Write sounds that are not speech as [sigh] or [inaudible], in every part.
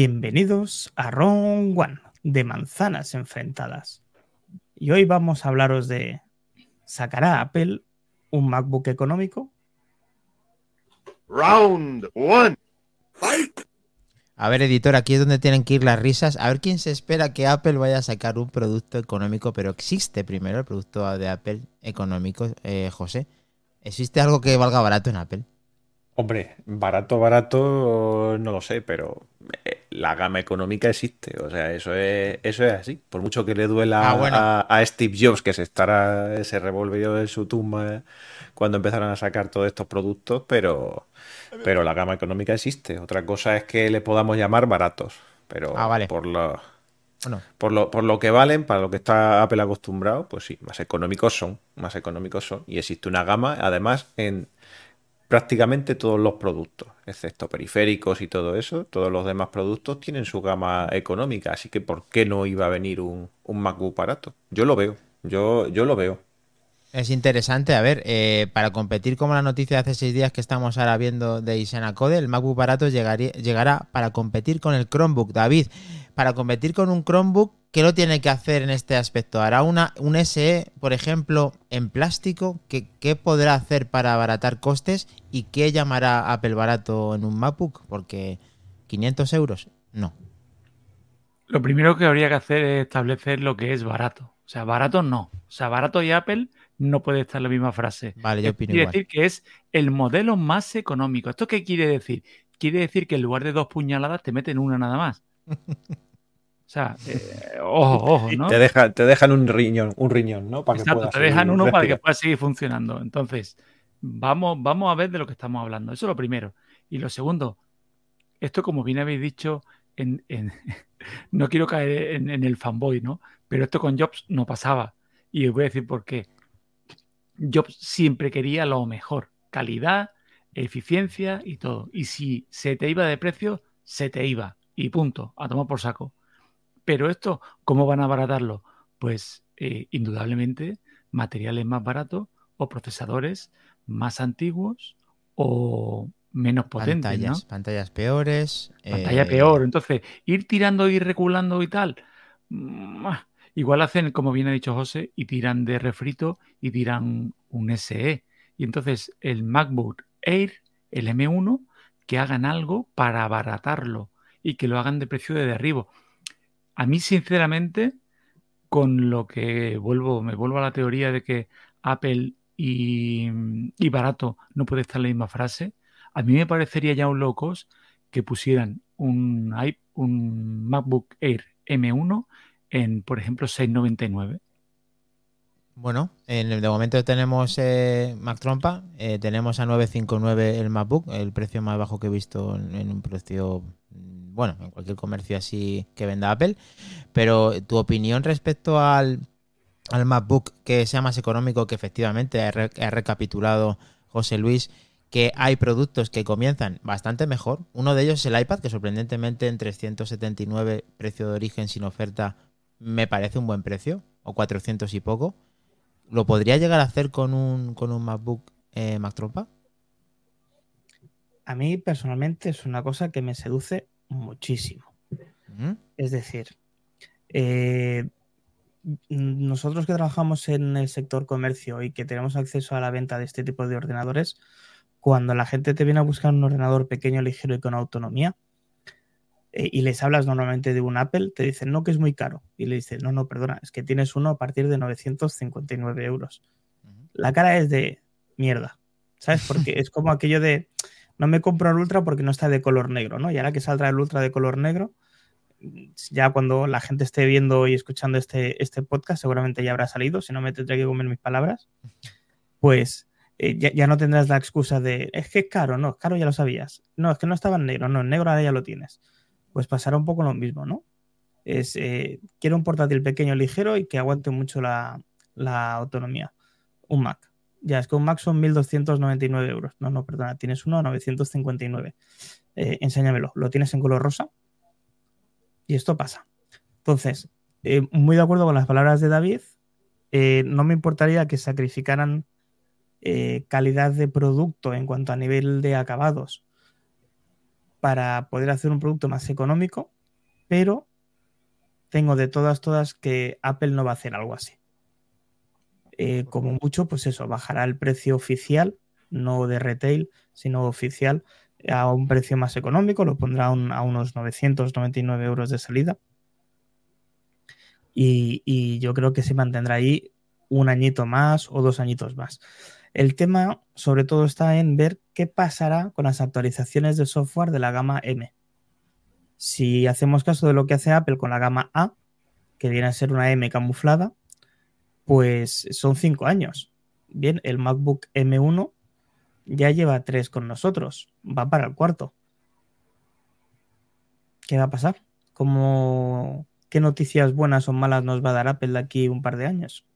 Bienvenidos a Ron One de manzanas enfrentadas. Y hoy vamos a hablaros de ¿sacará Apple un MacBook económico? Round one. A ver, editor, aquí es donde tienen que ir las risas. A ver quién se espera que Apple vaya a sacar un producto económico, pero existe primero el producto de Apple económico, eh, José. ¿Existe algo que valga barato en Apple? Hombre, barato, barato, no lo sé, pero eh, la gama económica existe. O sea, eso es, eso es así. Por mucho que le duela Ah, bueno. a, a Steve Jobs que se estará, se revolvió en su tumba cuando empezaron a sacar todos estos productos, pero, pero la gama económica existe. Otra cosa es que le podamos llamar baratos. Pero Ah, vale. por por lo, por lo que valen, para lo que está Apple acostumbrado, pues sí, más económicos son, más económicos son. Y existe una gama, además, en prácticamente todos los productos, excepto periféricos y todo eso, todos los demás productos tienen su gama económica, así que ¿por qué no iba a venir un, un MacBook barato? Yo lo veo, yo, yo lo veo. Es interesante. A ver, eh, para competir como la noticia de hace seis días que estamos ahora viendo de Isana Code, el MacBook barato llegaría- llegará para competir con el Chromebook. David, para competir con un Chromebook, ¿qué lo tiene que hacer en este aspecto? ¿Hará una, un SE, por ejemplo, en plástico? ¿Qué, qué podrá hacer para abaratar costes? ¿Y qué llamará Apple barato en un MacBook? Porque 500 euros, no. Lo primero que habría que hacer es establecer lo que es barato. O sea, barato no. O sea, barato y Apple no puede estar en la misma frase. Vale, yo opino quiere igual. decir que es el modelo más económico. ¿Esto qué quiere decir? Quiere decir que en lugar de dos puñaladas te meten una nada más. [laughs] O sea, eh, ojo, ojo, ¿no? Te, deja- te dejan un riñón, un riñón, ¿no? Para que Exacto, puedas te dejan seguir uno para que [laughs] pueda seguir funcionando. Entonces, vamos, vamos a ver de lo que estamos hablando. Eso es lo primero. Y lo segundo, esto como bien habéis dicho, en, en- [laughs] no quiero caer en, en el fanboy, ¿no? Pero esto con Jobs no pasaba. Y os voy a decir por qué. Jobs siempre quería lo mejor, calidad, eficiencia y todo. Y si se te iba de precio, se te iba. Y punto, a tomar por saco. Pero esto, ¿cómo van a abaratarlo? Pues eh, indudablemente materiales más baratos o procesadores más antiguos o menos potentes, Pantallas, ¿no? pantallas peores. Pantalla eh, peor. Entonces, ir tirando y reculando y tal. Igual hacen, como bien ha dicho José, y tiran de refrito y tiran un SE. Y entonces el MacBook Air, el M1, que hagan algo para abaratarlo y que lo hagan de precio de derribo. A mí, sinceramente, con lo que vuelvo, me vuelvo a la teoría de que Apple y, barato no puede estar en la misma frase, a mí me parecería ya un locos que pusieran un, un MacBook Air M1 en, por ejemplo, 699. Bueno, en de momento tenemos eh, Mac Trompa, eh, tenemos a 959 el MacBook, el precio más bajo que he visto en, un precio, mm, bueno, en cualquier comercio así que venda Apple. Pero tu opinión respecto al, al MacBook que sea más económico, que efectivamente ha, ha recapitulado José Luis, que hay productos que comienzan bastante mejor. Uno de ellos es el iPad, que sorprendentemente en 379 precio de origen sin oferta me parece un buen precio, o 400 y poco. ¿Lo podría llegar a hacer con un, con un MacBook eh, Mac Trompa? A mí personalmente es una cosa que me seduce muchísimo. Es decir, eh, nosotros que trabajamos en el sector comercio y que tenemos acceso a la venta de este tipo de ordenadores, cuando la gente te viene a buscar un ordenador pequeño, ligero y con autonomía, eh, y les hablas normalmente de un Apple, te dicen, no, que es muy caro. Y le dices, no, no, perdona, es que tienes uno a partir de 959 euros. Ujú. La cara es de mierda, ¿sabes? Porque es como aquello de, no me compro el Ultra porque no está de color negro, ¿no? Y ahora que saldrá el Ultra de color negro, ya cuando la gente esté viendo y escuchando este, este podcast, seguramente ya habrá salido, si no me tendré que comer mis palabras, pues eh, ya, ya no tendrás la excusa de, es que es caro, no, es caro ya lo sabías, no, es que no estaba en negro, no, en negro ahora ya lo tienes. Pues pasará un poco lo mismo, ¿no? Es, eh, quiero un portátil pequeño, ligero y que aguante mucho la, la autonomía. Un Mac. Ya, es que un Mac son 1.299 euros. No, no, perdona, tienes uno a 959. Eh, enséñamelo. ¿Lo tienes en color rosa? Y esto pasa. Entonces, eh, muy de acuerdo con las palabras de David. eh, no me importaría que sacrificaran calidad de producto en cuanto a nivel de acabados para poder hacer un producto más económico, pero tengo de todas, todas que Apple no va a hacer algo así. Eh, como mucho, pues eso, bajará el precio oficial, no de retail, sino oficial, a un precio más económico, lo pondrá a unos 999 euros de salida. Y, yo creo que se mantendrá ahí un añito más o dos añitos más. El tema, sobre todo, está en ver qué pasará con las actualizaciones de software de la gama M. Si hacemos caso de lo que hace Apple con la gama A, que viene a ser una M camuflada, pues son cinco años. Bien, el MacBook M1 ya lleva tres con nosotros, va para el cuarto. ¿Qué va a pasar? ¿Cómo, ¿Qué noticias buenas o malas nos va a dar Apple de aquí un par de años?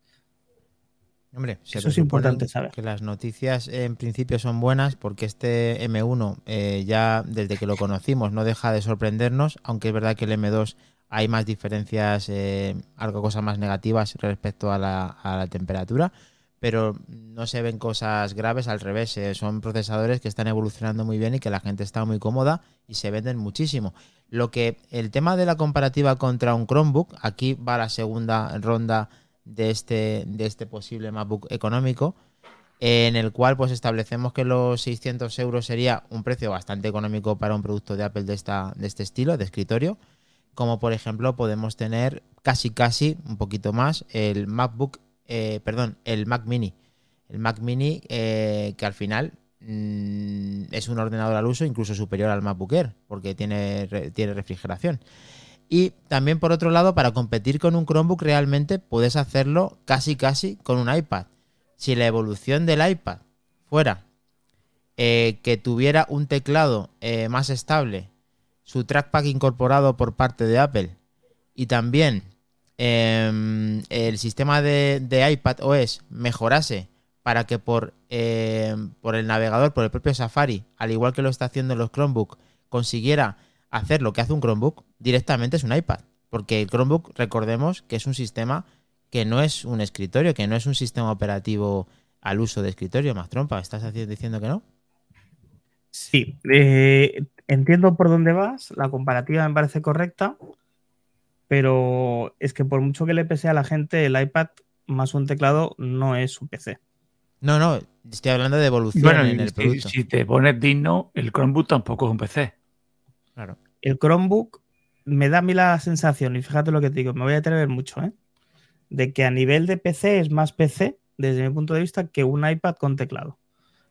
Hombre, eso es importante saber. Que las noticias en principio son buenas porque este M1 eh, ya desde que lo conocimos no deja de sorprendernos, aunque es verdad que el M2 hay más diferencias, eh, algo cosas más negativas respecto a la, temperatura, pero no se ven cosas graves al revés. Eh, son procesadores que están evolucionando muy bien y que la gente está muy cómoda y se venden muchísimo. Lo que el tema de la comparativa contra un Chromebook, aquí va la segunda ronda de este, de este posible MacBook económico, en el cual pues establecemos que los 600 euros sería un precio bastante económico para un producto de Apple de, esta, de este estilo, de escritorio, como por ejemplo podemos tener casi casi un poquito más el MacBook, eh, perdón, el Mac Mini. El Mac Mini eh, que al final mm, es un ordenador al uso incluso superior al MacBook Air, porque tiene, tiene refrigeración. Y también por otro lado, para competir con un Chromebook realmente puedes hacerlo casi casi con un iPad. Si la evolución del iPad fuera eh, que tuviera un teclado eh, más estable, su trackpad incorporado por parte de Apple y también em, el sistema de, iPad OS mejorase para que por, em, por el navegador, por el propio Safari, al igual que lo está haciendo los Chromebook, consiguiera hacer lo que hace un Chromebook, directamente es un iPad. Porque el Chromebook, recordemos que es un sistema que no es un escritorio, que no es un sistema operativo al uso de escritorio. Más trompa, ¿estás diciendo que no? Sí, eh, entiendo por dónde vas, la comparativa me parece correcta, pero es que por mucho que le pese a la gente, el iPad más un teclado no es un PC. No, no, estoy hablando de evolución en el producto. Si te pones digno, el Chromebook tampoco es un PC. Claro. El Chromebook me da a mí la sensación, y fíjate lo que te digo, me voy a atrever mucho, ¿eh? de que a nivel de PC es más PC, desde mi punto de vista, que un iPad con teclado.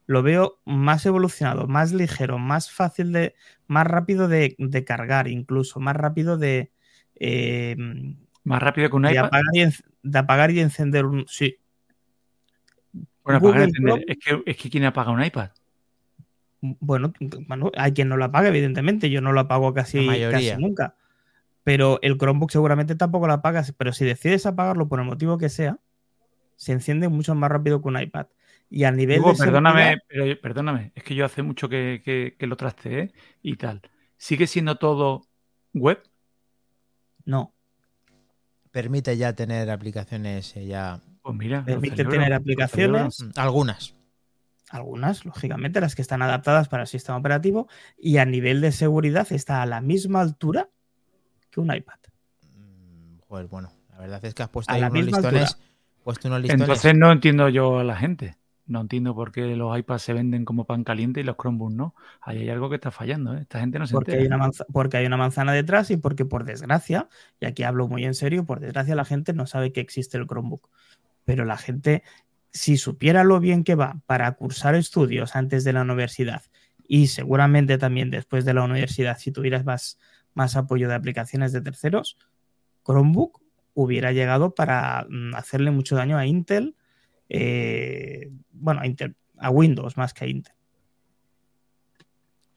Lo veo más evolucionado, más ligero, más fácil de, más rápido de, cargar, incluso, más rápido de. Eh, más rápido que un iPad. de apagar y encender un. Sí. Bueno, apagar y encender. Es que, es que ¿quién apaga un iPad? Bueno, hay quien no lo apaga, evidentemente. Yo no lo apago casi, casi nunca. Pero el Chromebook seguramente tampoco lo apagas. Pero si decides apagarlo por el motivo que sea, se enciende mucho más rápido que un iPad. Y a nivel de. Perdóname, pero, perdóname, es que yo hace mucho que, lo trasteé y tal. ¿Sigue siendo todo web? No. Permite ya tener aplicaciones eh, ya. Pues mira. Permite tener aplicaciones. Algunas algunas, lógicamente, las que están adaptadas para el sistema operativo, y a nivel de seguridad está a la misma altura que un iPad. Mm, joder, bueno, la verdad es que has puesto, unos listones, Entonces no entiendo yo a la gente. No entiendo por qué los iPads se venden como pan caliente y los Chromebooks no. Ahí hay algo que está fallando. ¿eh? Esta gente no se porque Hay una porque hay una manzana detrás y porque, por desgracia, y aquí hablo muy en serio, por desgracia la gente no sabe que existe el Chromebook. Pero la gente si supiera lo bien que va para cursar estudios antes de la universidad y seguramente también después de la universidad, si tuvieras más, más apoyo de aplicaciones de terceros, Chromebook hubiera llegado para mm, hacerle mucho daño a Intel, eh, bueno, a, Intel, a Windows más que a Intel.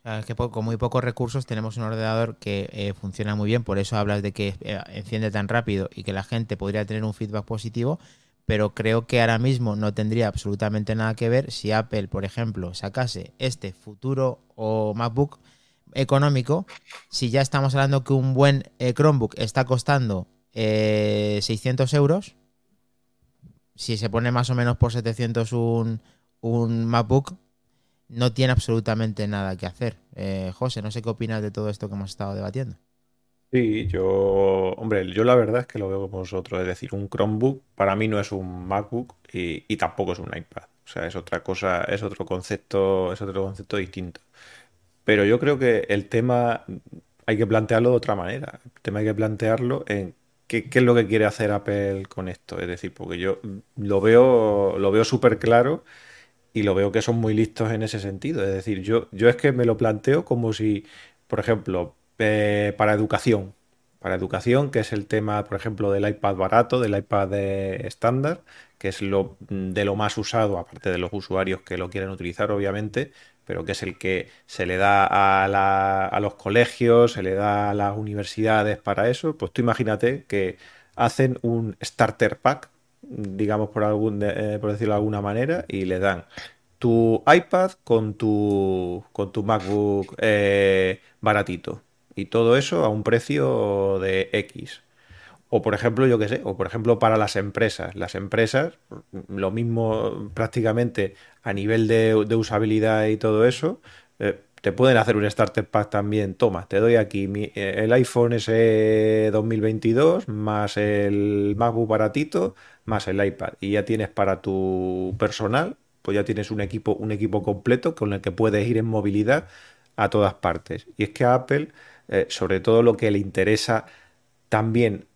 Es que con muy pocos recursos tenemos un ordenador que eh, funciona muy bien, por eso hablas de que eh, enciende tan rápido y que la gente podría tener un feedback positivo, pero creo que ahora mismo no tendría absolutamente nada que ver si Apple, por ejemplo, sacase este futuro o MacBook económico, si ya estamos hablando que un buen eh, Chromebook está costando 600 eh, euros, si se pone más o menos por 700 un, un MacBook, no tiene absolutamente nada que hacer. Eh, José, no sé qué opinas de todo esto que hemos estado debatiendo. Sí, yo, hombre, yo la verdad es que lo veo como vosotros. Es decir, un Chromebook para mí no es un MacBook y, tampoco es un iPad. O sea, es otra cosa, es otro concepto, es otro concepto distinto. Pero yo creo que el tema hay que plantearlo de otra manera. El tema hay que plantearlo en qué, qué es lo que quiere hacer Apple con esto. Es decir, porque yo lo veo, lo veo súper claro y lo veo que son muy listos en ese sentido. Es decir, yo, yo es que me lo planteo como si, por ejemplo, para educación, para educación, que es el tema, por ejemplo, del iPad barato, del iPad estándar, que es lo de lo más usado, aparte de los usuarios que lo quieren utilizar, obviamente, pero que es el que se le da a, la- a los colegios, se le da a las universidades para eso, pues tú imagínate que hacen un starter pack, digamos por algún, eh, por decirlo de alguna manera, y le dan tu iPad con tu, con tu MacBook eh, baratito. Y todo eso a un precio de X. O por ejemplo, yo qué sé, o por ejemplo para las empresas. Las empresas, lo mismo prácticamente a nivel de, usabilidad y todo eso, eh, te pueden hacer un starter pack también. Toma, te doy aquí eh, el iPhone SE 2022 más el MacBook baratito más el iPad. Y ya tienes para tu personal, pues ya tienes un equipo, un equipo completo con el que puedes ir en movilidad a todas partes. Y es que Apple, eh, sobre todo lo que le interesa también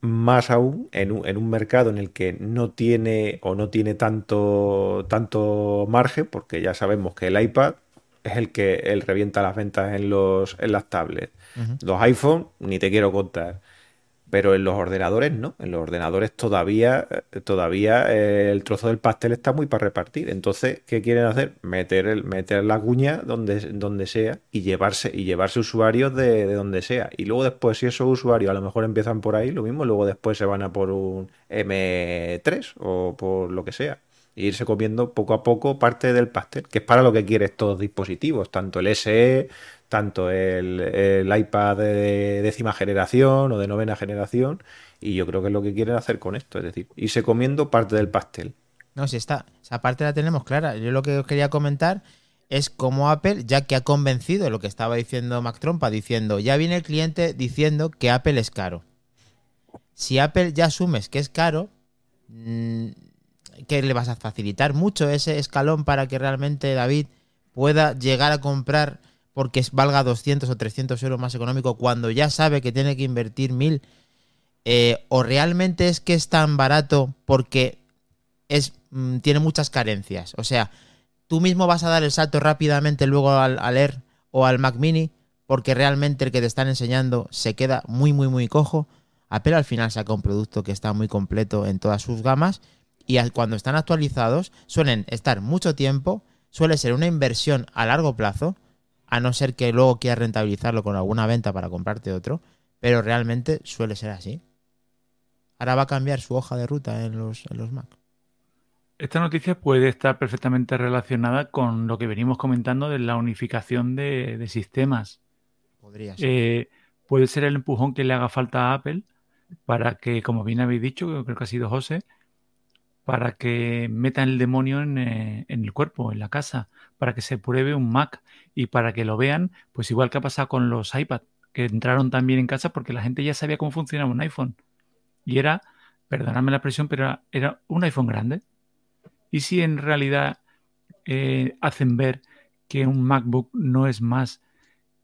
más aún en un, en un mercado en el que no tiene o no tiene tanto, tanto margen, porque ya sabemos que el iPad es el que él revienta las ventas en los, en las tablets. Los iPhone, ni te quiero contar. Pero en los ordenadores no, en los ordenadores todavía, eh, todavía eh, el trozo del pastel está muy para repartir. Entonces, ¿qué quieren hacer? Meter, el, meter la cuña donde, donde sea y llevarse, y llevarse usuarios de, de donde sea. Y luego después, si esos usuarios a lo mejor empiezan por ahí, lo mismo, luego después se van a por un M3 o por lo que sea. E irse comiendo poco a poco parte del pastel, que es para lo que quieren estos dispositivos, tanto el SE, tanto el, iPad de décima generación o de novena generación, y yo creo que es lo que quieren hacer con esto, es decir, irse comiendo parte del pastel. No, si está, esa parte la tenemos clara. Yo lo que os quería comentar es cómo Apple, ya que ha convencido lo que estaba diciendo Mac Trompa, diciendo, ya viene el cliente diciendo que Apple es caro. Si Apple ya asumes que es caro, mm, que le vas a facilitar mucho ese escalón para que realmente David pueda llegar a comprar porque valga 200 o 300 euros más económico cuando ya sabe que tiene que invertir 1000 eh, o realmente es que es tan barato porque es, mm, tiene muchas carencias. O sea, tú mismo vas a dar el salto rápidamente luego al, al Air o al Mac Mini porque realmente el que te están enseñando se queda muy, muy, muy cojo. Apple al final saca un producto que está muy completo en todas sus gamas y cuando están actualizados suelen estar mucho tiempo, suele ser una inversión a largo plazo, a no ser que luego quieras rentabilizarlo con alguna venta para comprarte otro, pero realmente suele ser así. Ahora va a cambiar su hoja de ruta en los, en los Mac. Esta noticia puede estar perfectamente relacionada con lo que venimos comentando de la unificación de, de sistemas. Podría ser. Eh, puede ser el empujón que le haga falta a Apple para que, como bien habéis dicho, creo que ha sido José, para que metan el demonio en, eh, en el cuerpo, en la casa, para que se pruebe un Mac y para que lo vean, pues igual que ha pasado con los iPad, que entraron también en casa porque la gente ya sabía cómo funcionaba un iPhone. Y era, perdonadme la expresión, pero era, era un iPhone grande. ¿Y si en realidad eh, hacen ver que un MacBook no es más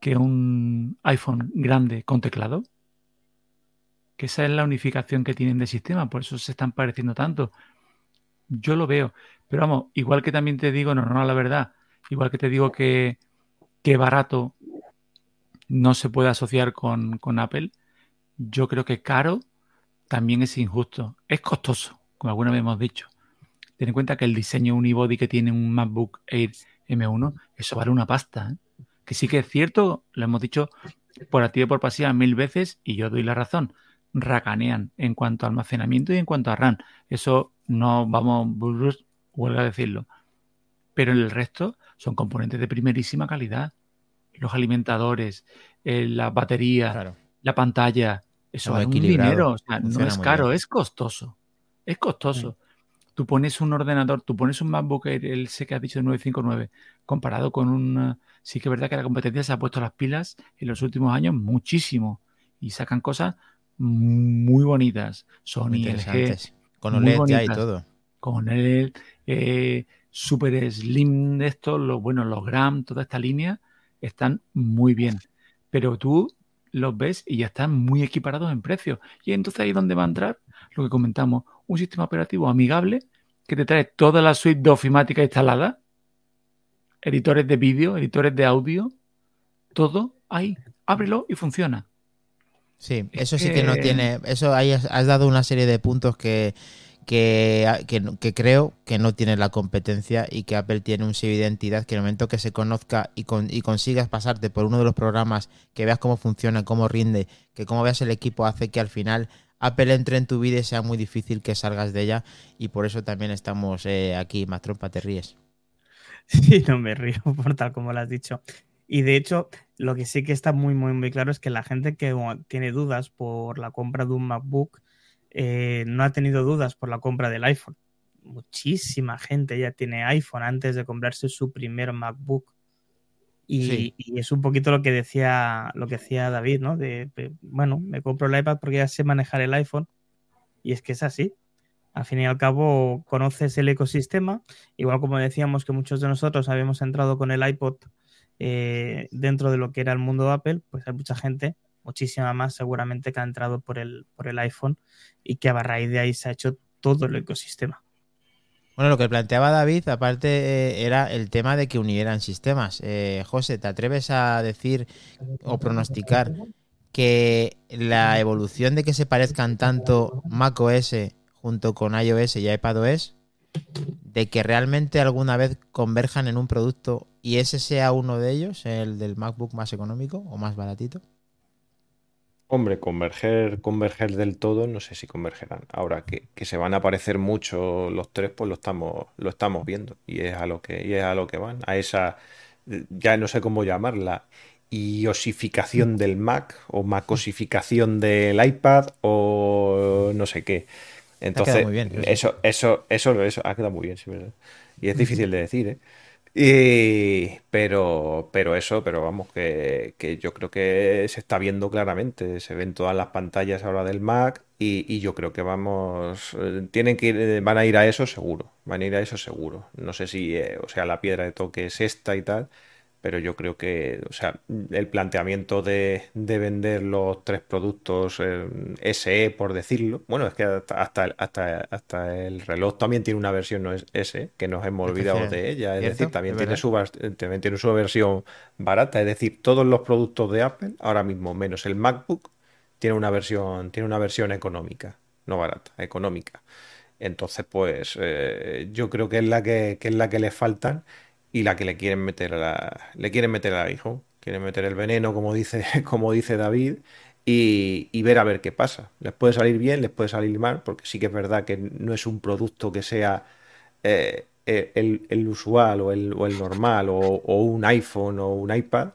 que un iPhone grande con teclado? Que esa es la unificación que tienen de sistema, por eso se están pareciendo tanto. Yo lo veo, pero vamos, igual que también te digo, no, no, la verdad, igual que te digo que, que barato no se puede asociar con, con Apple, yo creo que caro también es injusto. Es costoso, como alguna vez hemos dicho. Ten en cuenta que el diseño unibody que tiene un MacBook Air M1, eso vale una pasta. ¿eh? Que sí que es cierto, lo hemos dicho por activa y por pasiva mil veces, y yo doy la razón. Racanean en cuanto a almacenamiento y en cuanto a RAM. Eso no vamos, a decirlo. Pero en el resto son componentes de primerísima calidad. Los alimentadores, eh, la batería, Claro. la pantalla, eso vale un dinero. O sea, no es caro, bien. es costoso. Es costoso. tú pones un ordenador, tú pones un MacBook el sé que has dicho de 959, comparado con un... Sí que es verdad que la competencia se ha puesto las pilas en los últimos años muchísimo y sacan cosas muy bonitas. Sony, LG, con OLED ya y todo. Con el eh, Super Slim de estos, los, bueno, los Gram, toda esta línea, están muy bien. Pero tú los ves y ya están muy equiparados en precio. Y entonces ahí es donde va a entrar lo que comentamos, un sistema operativo amigable que te trae toda la suite de ofimática instalada, editores de vídeo, editores de audio, todo ahí, ábrelo y funciona. Sí, eso sí que no tiene, eso ahí has, dado una serie de puntos que, que, creo que no tiene la competencia y que Apple tiene un sello de identidad que en el momento que se conozca y, y, consigas pasarte por uno de los programas, que veas cómo funciona, cómo rinde, que cómo veas el equipo hace que al final Apple entre en tu vida y sea muy difícil que salgas de ella y por eso también estamos eh, aquí, más trompa, te ríes. [laughs] Sí, no me río por tal como lo has dicho. Y de hecho, lo que sí que está muy, muy, muy claro es que la gente que tiene dudas por la compra de un MacBook eh, no ha tenido dudas por la compra del iPhone. Muchísima gente ya tiene iPhone antes de comprarse su primer MacBook. Y, es un poquito lo que decía, lo que decía David, ¿no? De, bueno, me compro el iPad porque ya sé manejar el iPhone. Y es que es así. Al fin y al cabo, conoces el ecosistema. Igual como decíamos que muchos de nosotros habíamos entrado con el iPod eh, dentro de lo que era el mundo Apple, pues hay mucha gente, muchísima más seguramente que ha entrado por el, por el iPhone y que a raíz de ahí se ha hecho todo el ecosistema. Bueno, lo que planteaba David, aparte, eh, era el tema de que unieran sistemas. Eh, José, ¿te atreves a decir o pronosticar que la evolución de que se parezcan tanto macOS junto con iOS y iPadOS, de que realmente alguna vez converjan en un producto y ese sea uno de ellos, el del MacBook más económico o más baratito? Hombre, converger, converger del todo, no sé si convergerán. Ahora que, se van a parecer mucho los tres, pues lo estamos, lo estamos viendo. Y es a lo que, y es a lo que van. A esa, ya no sé cómo llamarla, iosificación del Mac, o macosificación del iPad, o no sé qué. Entonces, muy bien, eso, eso, eso, eso, ha quedado muy bien, sí, ¿verdad? Y es difícil de decir, ¿eh? Y, pero, pero eso, pero vamos, que, yo creo que se está viendo claramente, se ven todas las pantallas ahora del Mac y, yo creo que vamos, eh, tienen que ir, van a ir a eso seguro, van a ir a eso seguro. No sé si, eh, o sea, la piedra de toque es esta y tal, pero yo creo que, o sea, el planteamiento de, vender los tres productos eh, SE, por decirlo, bueno, es que hasta, hasta, hasta, el reloj también tiene una versión no es S, que nos hemos olvidado de ella, es decir, también tiene, su, también tiene su versión barata, es decir, todos los productos de Apple, ahora mismo menos el MacBook, tiene una versión, tiene una versión económica, no barata, económica. Entonces, pues eh, yo creo que es la que, que es la que le faltan y la que le quieren meter a la, le quieren meter al hijo. Quieren meter el veneno, como dice, [laughs] como dice David, y, ver a ver qué pasa. Les puede salir bien, les puede salir mal, porque sí que es verdad que no es un producto que sea eh, el, usual o el, normal, o, un iPhone o un iPad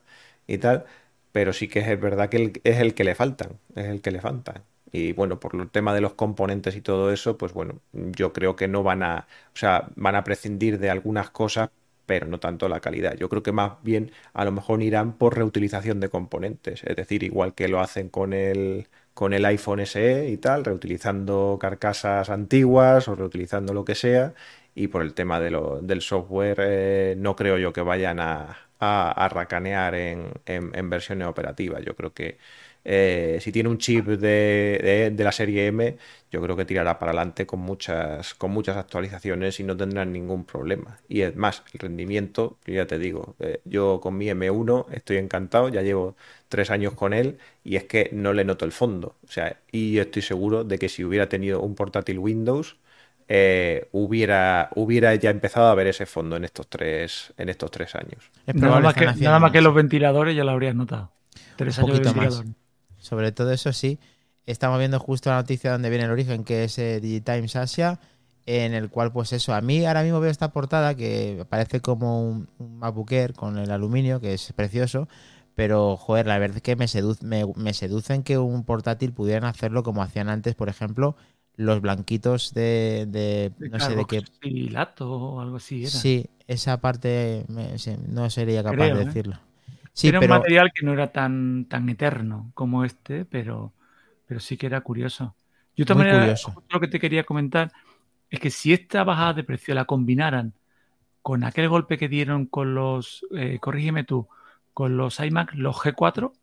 y tal, pero sí que es verdad que es el que le faltan, es el que le faltan. Y bueno, por el tema de los componentes y todo eso, pues bueno, yo creo que no van a, o sea, van a prescindir de algunas cosas pero no tanto la calidad. Yo creo que más bien a lo mejor irán por reutilización de componentes, es decir, igual que lo hacen con el, con el iPhone SE y tal, reutilizando carcasas antiguas o reutilizando lo que sea, y por el tema del software eh, no creo yo que vayan a, a, racanear en, en versiones operativas. Yo creo que eh, si tiene un chip de, la serie M, yo creo que tirará para adelante con muchas, con muchas actualizaciones y no tendrán ningún problema. Y es más, el rendimiento, ya te digo, eh, yo con mi M1 estoy encantado, ya llevo tres años con él y es que no le noto el fondo. O sea, y estoy seguro de que si hubiera tenido un portátil Windows, eh, hubiera, hubiera ya empezado a ver ese fondo en estos tres, en estos tres años. Nada más, que, nada más que los ventiladores ya lo habrías notado. Tres años de más. Sobre todo eso sí. Estamos viendo justo la noticia donde viene el origen, que es eh, Digitimes Asia, en el cual, pues eso, a mí ahora mismo veo esta portada que parece como un, un con el aluminio, que es precioso, pero joder, la verdad es que me, me, me seducen que un portátil pudieran hacerlo como hacían antes, por ejemplo, los blanquitos de, de, no sé de qué. O algo así era. Sí, esa parte me- no sería capaz Creo, de ¿eh? Sí, era pero un material que no era tan, tan eterno como este, pero, pero sí que era curioso. Yo también lo que te quería comentar es que si esta bajada de precio la combinaran con aquel golpe que dieron con los, eh, corrígeme tú, con los iMac, los G4,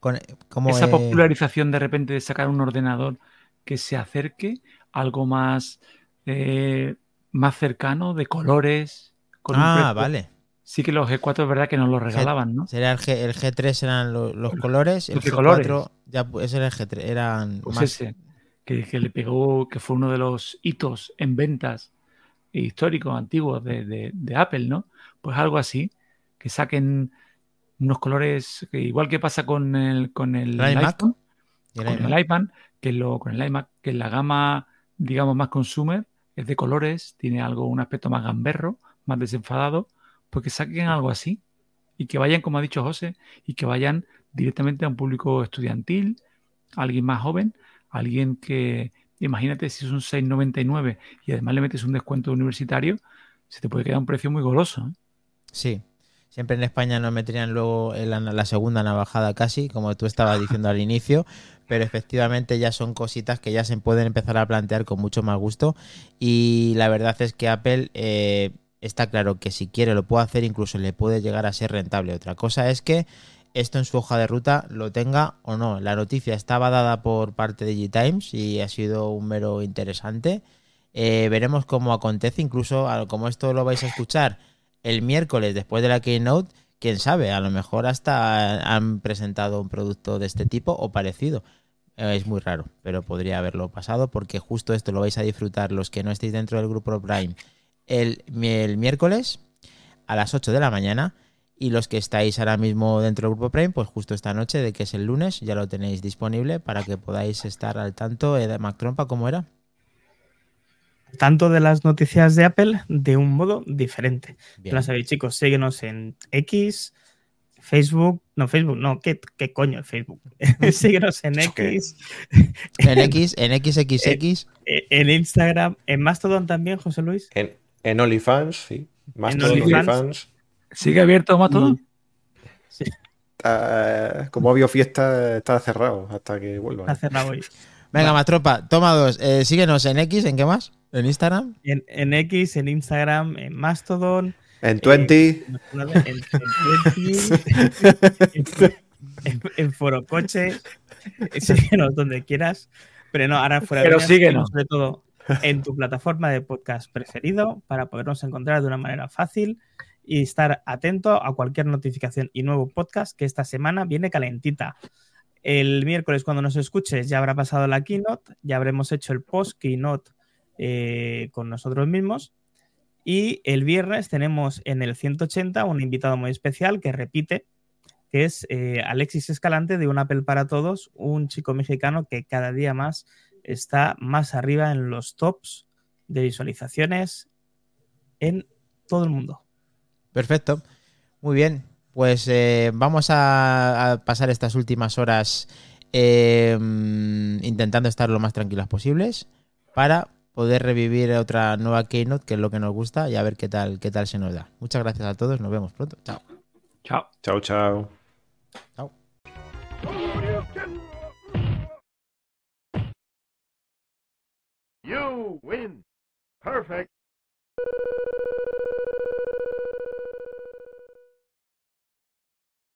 con- como, esa eh, popularización de repente de sacar un ordenador que se acerque a algo más, eh, más cercano, de colores. Con Ah, vale. Sí que los G4 es verdad que nos los regalaban, ¿no? Sería el, G, el G3 eran lo- los colores, el Los de G4 colores. ya ese era el G3, eran Pues más ese, que, que le pegó, que fue uno de los hitos en ventas históricos, antiguos de, de- de Apple, ¿no? Pues algo así, que saquen unos colores, que igual que pasa con el, con el, ¿El iMac? iPhone, el con iMac. el iPad, que lo, con el iMac, que la gama, digamos, más consumer, es de colores, tiene algo, un aspecto más gamberro, más desenfadado, pues que saquen algo así y que vayan, como ha dicho José, y que vayan directamente a un público estudiantil, a alguien más joven, a alguien que, imagínate si es un 6,99 y además le metes un descuento universitario, se te puede quedar un precio muy goloso. ¿eh? Sí. Siempre en España nos meterían luego en la, la segunda navajada casi, como tú estabas diciendo al inicio, pero efectivamente ya son cositas que ya se pueden empezar a plantear con mucho más gusto y la verdad es que Apple eh, está claro que si quiere lo puede hacer, incluso le puede llegar a ser rentable. Otra cosa es que esto en su hoja de ruta lo tenga o no. La noticia estaba dada por parte de G-Times y ha sido un mero interesante. Eh, veremos cómo acontece, incluso como esto lo vais a escuchar el miércoles después de la Keynote, quién sabe, a lo mejor hasta han presentado un producto de este tipo o parecido. Eh, Es muy raro, pero podría haberlo pasado porque justo esto lo vais a disfrutar los que no estéis dentro del grupo Prime el, mi- el miércoles a las 8 de la mañana y los que estáis ahora mismo dentro del grupo Prime, pues justo esta noche, de que es el lunes, ya lo tenéis disponible para que podáis estar al tanto eh, de Mac Trompa, ¿cómo era? Tanto de las noticias de Apple de un modo diferente. Ya sabéis, chicos, síguenos en X, Facebook, no, Facebook, no, ¿qué, qué coño es Facebook? [laughs] [laughs] síguenos en ¿Eso qué X, En X, en XXX, [laughs] eh, en Instagram, en Mastodon también, José Luis. En, en OnlyFans, sí. Más En todo en OnlyFans. OnlyFans. ¿Sigue abierto más todo? Sí, Está- como ha habido fiesta, está cerrado hasta que vuelva. está cerrado hoy. Venga, más tropa, toma dos. Eh, síguenos en X, ¿en qué más? ¿En Instagram? En, en X, en Instagram, en Mastodon, En 20, en, en, [laughs] en, en, en Forocoche, síguenos donde quieras. Pero no, ahora fuera de Pero síguenos. sobre todo en tu plataforma de podcast preferido para podernos encontrar de una manera fácil y estar atento a cualquier notificación y nuevo podcast que esta semana viene calentita. El miércoles cuando nos escuches ya habrá pasado la keynote, ya habremos hecho el post keynote eh, con nosotros mismos y el viernes tenemos en el 180 un invitado muy especial que repite, que es eh, Alexis Escalante de Un Apple para Todos, un chico mexicano que cada día más está más arriba en los tops de visualizaciones en todo el mundo. Perfecto. Muy bien. Pues eh, vamos a, a pasar estas últimas horas eh, intentando estar lo más tranquilas posibles para poder revivir otra nueva Keynote, que es lo que nos gusta, y a ver qué tal, qué tal se nos da. Muchas gracias a todos. Nos vemos pronto. Chao. Chao. chao, chao. Chao. You win. Perfect.